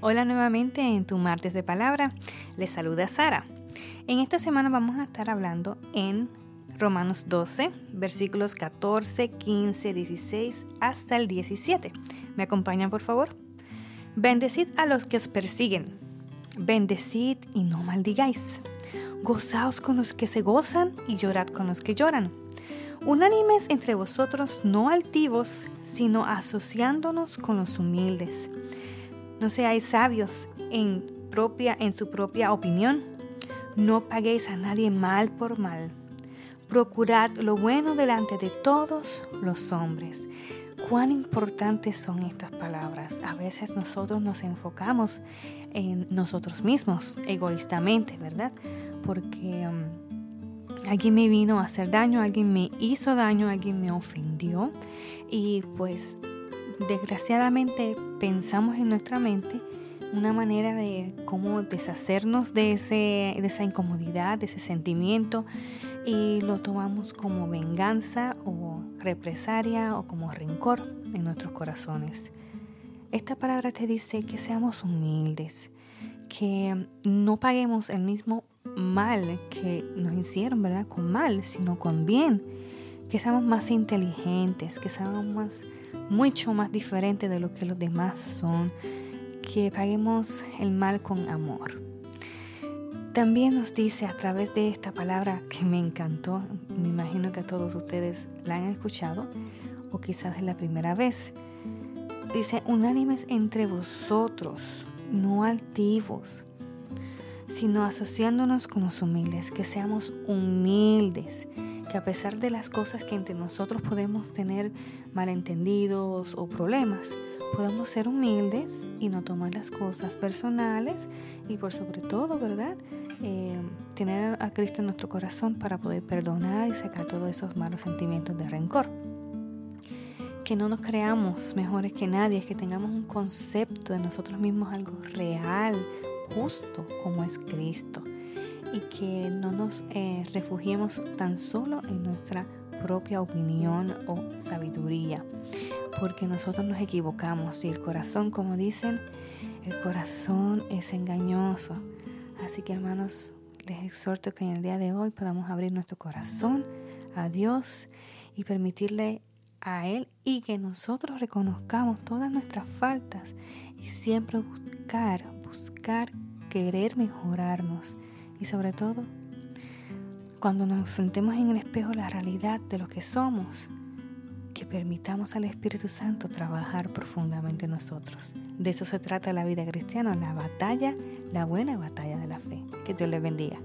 Hola nuevamente en tu martes de palabra. Les saluda Sara. En esta semana vamos a estar hablando en Romanos 12, versículos 14, 15, 16 hasta el 17. ¿Me acompañan por favor? Bendecid a los que os persiguen. Bendecid y no maldigáis. Gozaos con los que se gozan y llorad con los que lloran. Unánimes entre vosotros, no altivos, sino asociándonos con los humildes. No seáis sabios en, propia, en su propia opinión. No paguéis a nadie mal por mal. Procurad lo bueno delante de todos los hombres. Cuán importantes son estas palabras. A veces nosotros nos enfocamos en nosotros mismos, egoístamente, ¿verdad? Porque um, alguien me vino a hacer daño, alguien me hizo daño, alguien me ofendió y pues desgraciadamente pensamos en nuestra mente una manera de cómo deshacernos de, ese, de esa incomodidad, de ese sentimiento y lo tomamos como venganza o represaria o como rencor en nuestros corazones. Esta palabra te dice que seamos humildes, que no paguemos el mismo mal que nos hicieron, ¿verdad? Con mal, sino con bien, que seamos más inteligentes, que seamos más mucho más diferente de lo que los demás son, que paguemos el mal con amor. También nos dice a través de esta palabra que me encantó, me imagino que a todos ustedes la han escuchado o quizás es la primera vez. Dice, unánimes entre vosotros, no altivos, sino asociándonos con los humildes, que seamos humildes, que a pesar de las cosas que entre nosotros podemos tener malentendidos o problemas, podemos ser humildes y no tomar las cosas personales y por sobre todo, ¿verdad? Eh, tener a Cristo en nuestro corazón para poder perdonar y sacar todos esos malos sentimientos de rencor. Que no nos creamos mejores que nadie, que tengamos un concepto de nosotros mismos algo real, justo como es Cristo y que no nos eh, refugiemos tan solo en nuestra propia opinión o sabiduría, porque nosotros nos equivocamos y el corazón, como dicen, el corazón es engañoso. Así que hermanos, les exhorto que en el día de hoy podamos abrir nuestro corazón a Dios y permitirle a Él y que nosotros reconozcamos todas nuestras faltas y siempre buscar, buscar querer mejorarnos y sobre todo cuando nos enfrentemos en el espejo la realidad de lo que somos, que permitamos al Espíritu Santo trabajar profundamente en nosotros. De eso se trata la vida cristiana, la batalla, la buena batalla de la fe. Que Dios les bendiga.